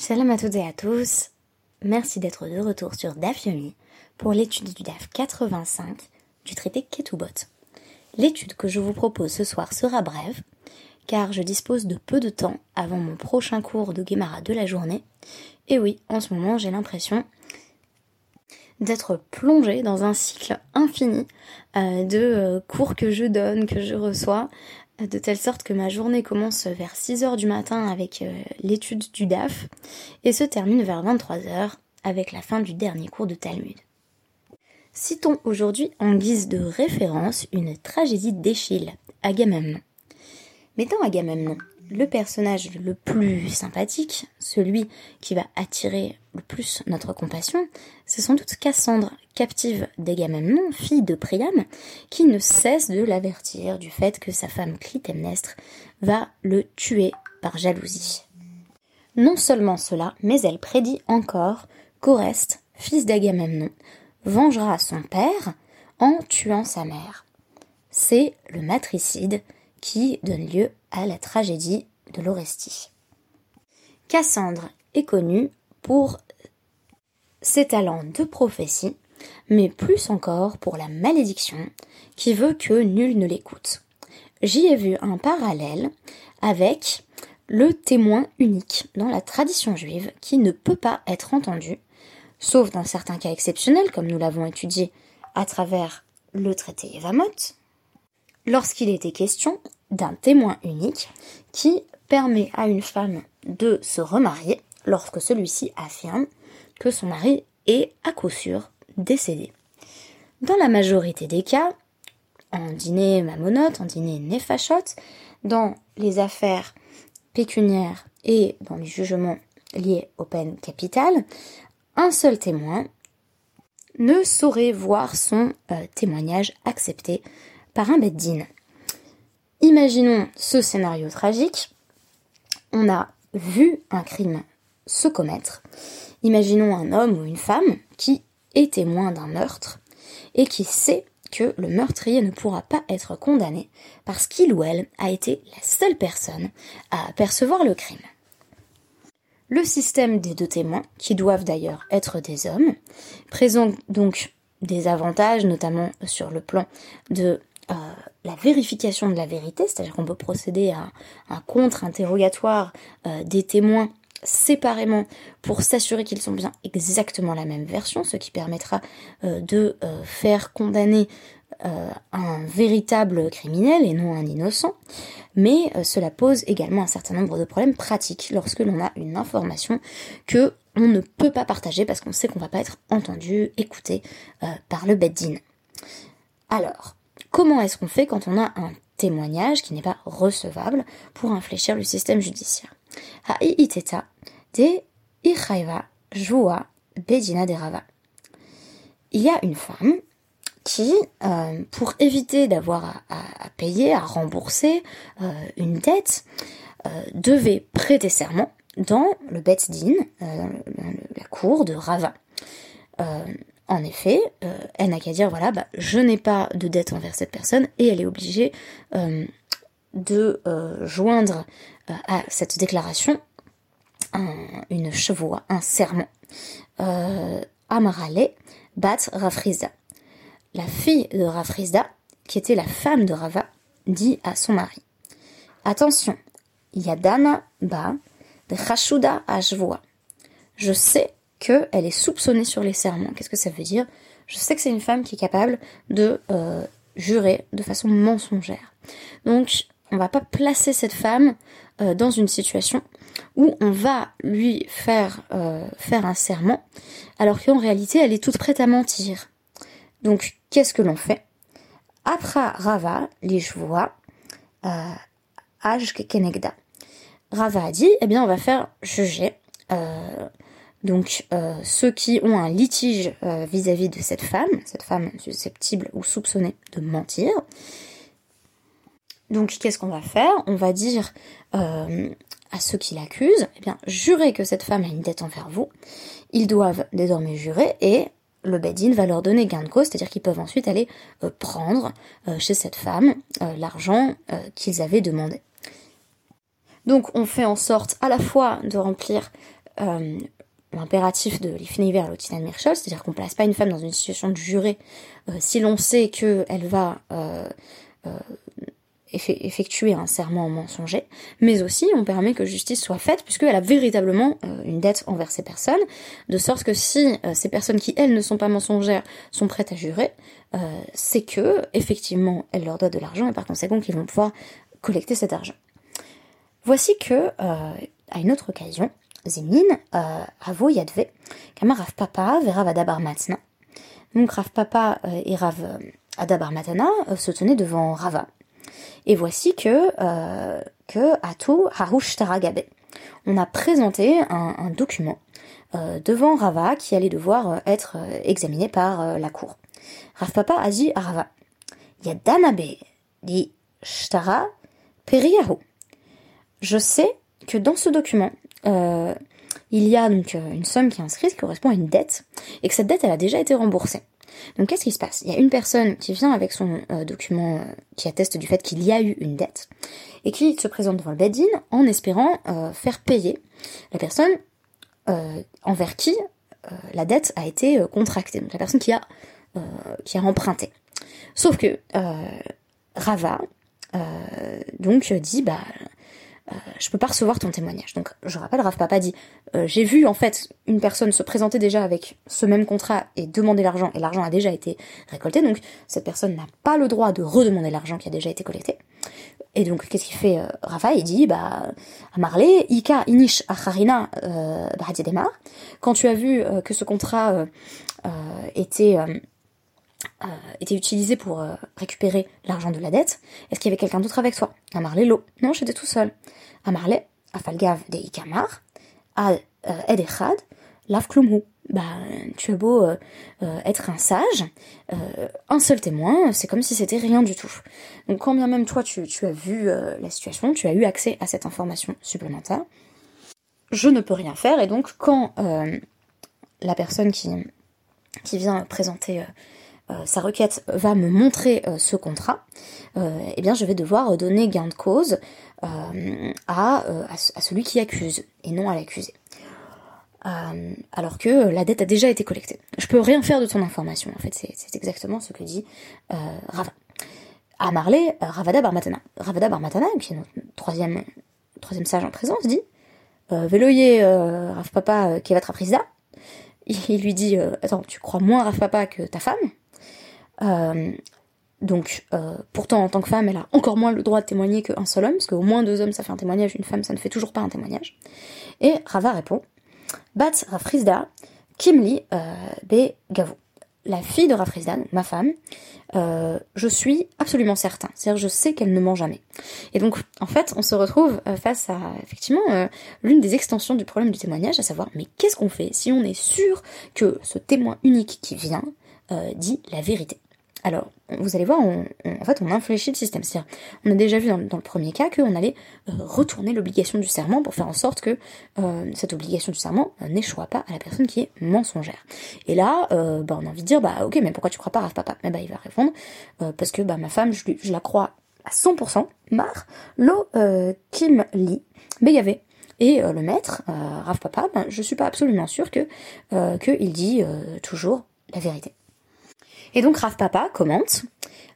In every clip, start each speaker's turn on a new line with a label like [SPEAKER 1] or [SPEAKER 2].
[SPEAKER 1] Shalom à toutes et à tous. Merci d'être de retour sur DAF Yomi pour l'étude du DAF 85 du traité Ketubot. L'étude que je vous propose ce soir sera brève car je dispose de peu de temps avant mon prochain cours de Gemara de la journée. Et oui, en ce moment, j'ai l'impression d'être plongée dans un cycle infini euh, de euh, cours que je donne, que je reçois, de telle sorte que ma journée commence vers 6 heures du matin avec euh, l'étude du DAF et se termine vers 23 heures avec la fin du dernier cours de Talmud. Citons aujourd'hui en guise de référence une tragédie d'Échille, Agamemnon. Mettant Agamemnon le personnage le plus sympathique, celui qui va attirer le plus notre compassion, c'est sans doute Cassandre, captive d'Agamemnon, fille de Priam, qui ne cesse de l'avertir du fait que sa femme Clytemnestre va le tuer par jalousie. Non seulement cela, mais elle prédit encore qu'Oreste, fils d'Agamemnon, vengera son père en tuant sa mère. C'est le matricide qui donne lieu à la tragédie de l'Orestie. Cassandre est connue pour ses talents de prophétie, mais plus encore pour la malédiction qui veut que nul ne l'écoute. J'y ai vu un parallèle avec le témoin unique dans la tradition juive qui ne peut pas être entendu, sauf dans certains cas exceptionnels comme nous l'avons étudié à travers le traité Evamot, lorsqu'il était question d'un témoin unique qui permet à une femme de se remarier lorsque celui-ci affirme que son mari est à coup sûr décédé. Dans la majorité des cas, en dîner mamonote, en dîner néfachote, dans les affaires pécuniaires et dans les jugements liés aux peines capitales, un seul témoin ne saurait voir son euh, témoignage accepté par un beddin. Imaginons ce scénario tragique. On a vu un crime se commettre. Imaginons un homme ou une femme qui est témoin d'un meurtre et qui sait que le meurtrier ne pourra pas être condamné parce qu'il ou elle a été la seule personne à apercevoir le crime. Le système des deux témoins, qui doivent d'ailleurs être des hommes, présente donc des avantages, notamment sur le plan de la vérification de la vérité, c'est-à-dire qu'on peut procéder à un contre-interrogatoire euh, des témoins séparément pour s'assurer qu'ils sont bien exactement la même version, ce qui permettra euh, de faire condamner un véritable criminel et non un innocent. Mais cela pose également un certain nombre de problèmes pratiques lorsque l'on a une information que on ne peut pas partager parce qu'on sait qu'on va pas être entendu, écouté par le beddin. Alors, Comment est-ce qu'on fait quand on a un témoignage qui n'est pas recevable pour infléchir le système judiciaire de Bedina Il y a une femme qui, euh, pour éviter d'avoir à, payer, à rembourser euh, une dette, euh, devait prêter serment dans le Bet Din, la cour de Rava. En effet, euh, elle n'a qu'à dire voilà, bah, je n'ai pas de dette envers cette personne et elle est obligée euh, de euh, joindre à cette déclaration une chevoie, un serment. Amarale bat Rafrizda. La fille de Rafrizda, qui était la femme de Rava, dit à son mari Attention, Yadana ba de Chashuda Ashvoa. Je sais qu'elle est soupçonnée sur les serments. Qu'est-ce que ça veut dire? Je sais que c'est une femme qui est capable de euh, jurer de façon mensongère. Donc, on va pas placer cette femme euh, dans une situation où on va lui faire euh, faire un serment, alors qu'en réalité, elle est toute prête à mentir. Donc, qu'est-ce que l'on fait? Après Rava, les vois, Kenegda. Rava a dit, eh bien, on va faire juger donc euh, ceux qui ont un litige euh, vis-à-vis de cette femme, cette femme susceptible ou soupçonnée de mentir. Donc qu'est-ce qu'on va faire? On va dire euh, à ceux qui l'accusent, eh bien, jurez que cette femme a une dette envers vous. Ils doivent désormais jurer et le Bedin va leur donner gain de cause, c'est-à-dire qu'ils peuvent ensuite aller prendre chez cette femme l'argent qu'ils avaient demandé. Donc on fait en sorte à la fois de remplir l'impératif de l'ifneiver à l'otinan mirchol, c'est-à-dire qu'on place pas une femme dans une situation de juré si l'on sait qu'elle va effectuer un serment mensonger, mais aussi on permet que justice soit faite puisqu'elle a véritablement euh, une dette envers ces personnes, de sorte que si euh, ces personnes qui elles ne sont pas mensongères sont prêtes à jurer, euh, c'est que effectivement elles leur doivent de l'argent et par conséquent qu'ils vont pouvoir collecter cet argent. Voici que à une autre occasion, Zimnin avo yadve kama Rav Papa vera Adabar Matna. Donc Rav Papa et Rav Adabar Matana se tenaient devant Rava et voici que, euh, que Atu Harush Taragabe. On a présenté un, document euh, devant Rava qui allait devoir euh, être examiné par la cour. Rav Papa a dit à Rava, Yadanabe di Shtara Periyahu. Je sais que dans ce document, il y a donc une somme qui est inscrite qui correspond à une dette, et que cette dette, elle a déjà été remboursée. Donc qu'est-ce qui se passe? Il y a une personne qui vient avec son euh, document euh, qui atteste du fait qu'il y a eu une dette et qui se présente devant le Bedin en espérant euh, faire payer la personne envers qui la dette a été contractée, donc la personne qui a qui a emprunté. Sauf que Rava donc dit bah euh, je peux pas recevoir ton témoignage. Donc je rappelle, Rav Papa dit, euh, j'ai vu en fait une personne se présenter déjà avec ce même contrat et demander l'argent, et l'argent a déjà été récolté, donc cette personne n'a pas le droit de redemander l'argent qui a déjà été collecté. Et donc qu'est-ce qu'il fait euh, Rafa? Il dit, bah, à Marley, Ika inish acharina euh, quand tu as vu que ce contrat était... était utilisé pour récupérer l'argent de la dette, est-ce qu'il y avait quelqu'un d'autre avec toi À Marley, l'eau. Non, j'étais tout seul. Amarle, afalgav de ikamar, al edechad, lav klumhu. Bah, tu as beau euh, euh, être un sage, euh, un seul témoin, c'est comme si c'était rien du tout. Donc quand bien même toi tu, tu as vu la situation, tu as eu accès à cette information supplémentaire, je ne peux rien faire et donc quand la personne qui, qui vient présenter sa requête va me montrer ce contrat, eh bien je vais devoir donner gain de cause euh, à, euh, celui qui accuse et non à l'accusé. Euh, alors que la dette a déjà été collectée. Je peux rien faire de ton information, en fait, c'est exactement ce que dit Rava. À Marley, Ravada Barmatana. Ravada Barmatana, qui est notre troisième, troisième sage en présence, dit Veloyer Rav Papa qui va. Il lui dit Attends, tu crois moins Rav Papa que ta femme? Donc, euh, pourtant, en tant que femme, elle a encore moins le droit de témoigner qu'un seul homme, parce qu'au moins deux hommes, ça fait un témoignage, une femme, ça ne fait toujours pas un témoignage. Et Rava répond, Bat Rafrizda, Kimli euh, Be Gavo. La fille de Rafrizda, ma femme, euh, je suis absolument certain. C'est-à-dire, je sais qu'elle ne ment jamais. Et donc, en fait, on se retrouve euh, face à, effectivement, euh, l'une des extensions du problème du témoignage, à savoir, mais qu'est-ce qu'on fait si on est sûr que ce témoin unique qui vient dit la vérité? Alors, vous allez voir, on, en fait, on infléchit le système. C'est-à-dire, on a déjà vu dans, le premier cas qu'on allait euh, retourner l'obligation du serment pour faire en sorte que euh, cette obligation du serment euh, n'échoue pas à la personne qui est mensongère. Et là, bah, on a envie de dire, bah ok, mais pourquoi tu crois pas Rav Papa? Mais bah, il va répondre, parce que bah, ma femme, je, je la crois à 100%, mar, lo kim li, begave. Et le maître, Rav Papa, ben, je suis pas absolument sûr que qu'il dit toujours la vérité. Et donc Rav Papa commente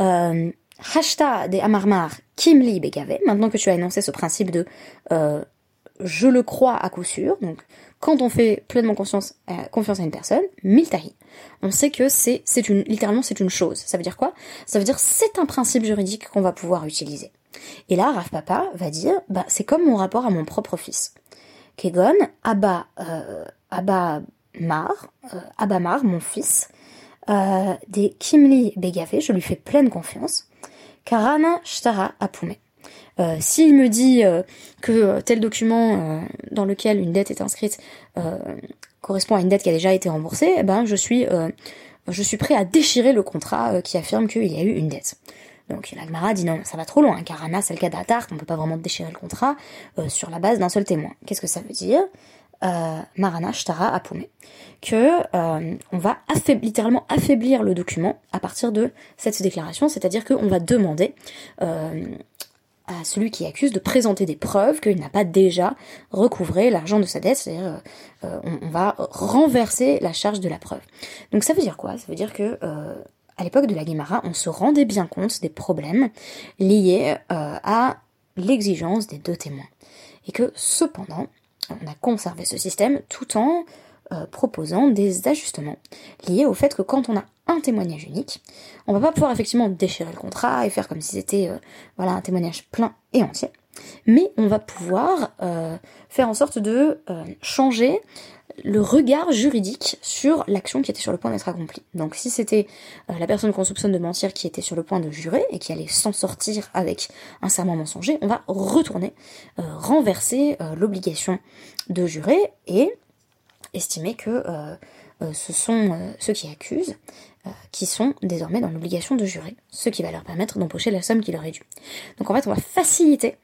[SPEAKER 1] euh, de Amarmar Kimli Begave, maintenant que tu as énoncé ce principe de euh, je le crois à coup sûr, donc quand on fait pleinement confiance, euh, confiance à une personne, miltahi, on sait que c'est, c'est une, littéralement c'est une chose. Ça veut dire quoi? Ça veut dire c'est un principe juridique qu'on va pouvoir utiliser. Et là, Rav Papa va dire, bah c'est comme mon rapport à mon propre fils. Kegon, Abba, euh, Mar, euh, Abba Mar, mon fils, euh, des Kimli Begave, je lui fais pleine confiance. Karana Shtara Apume. Euh, S'il me dit euh, que tel document euh, dans lequel une dette est inscrite correspond à une dette qui a déjà été remboursée, eh ben je suis je suis prêt à déchirer le contrat qui affirme qu'il y a eu une dette. Donc l'Agmara dit non, ça va trop loin. Karana, c'est le cas d'Atar, on peut pas vraiment déchirer le contrat sur la base d'un seul témoin. Qu'est-ce que ça veut dire? Euh, Marana Shtara Apume, que euh, on va littéralement affaiblir le document à partir de cette déclaration, c'est-à-dire qu'on va demander euh, à celui qui accuse de présenter des preuves qu'il n'a pas déjà recouvré l'argent de sa dette, c'est-à-dire on, va renverser la charge de la preuve. Donc ça veut dire quoi? Ça veut dire que à l'époque de la Guimara, on se rendait bien compte des problèmes liés à l'exigence des deux témoins. Et que cependant, on a conservé ce système tout en euh, proposant des ajustements liés au fait que quand on a un témoignage unique, on va pas pouvoir effectivement déchirer le contrat et faire comme si c'était euh, voilà un témoignage plein et entier, mais on va pouvoir euh, faire en sorte de changer le regard juridique sur l'action qui était sur le point d'être accomplie. Donc si c'était la personne qu'on soupçonne de mentir qui était sur le point de jurer et qui allait s'en sortir avec un serment mensonger, on va retourner, renverser l'obligation de jurer et estimer que euh, euh, ce sont euh, ceux qui accusent qui sont désormais dans l'obligation de jurer, ce qui va leur permettre d'empocher la somme qui leur est due. Donc en fait, on va faciliter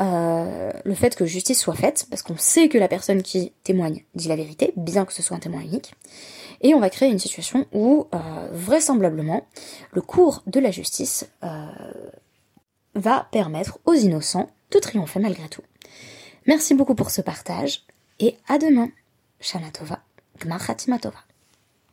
[SPEAKER 1] le fait que justice soit faite, parce qu'on sait que la personne qui témoigne dit la vérité, bien que ce soit un témoin unique, et on va créer une situation où vraisemblablement le cours de la justice va permettre aux innocents de triompher malgré tout. Merci beaucoup pour ce partage, et à demain Shana Tova, Gmar.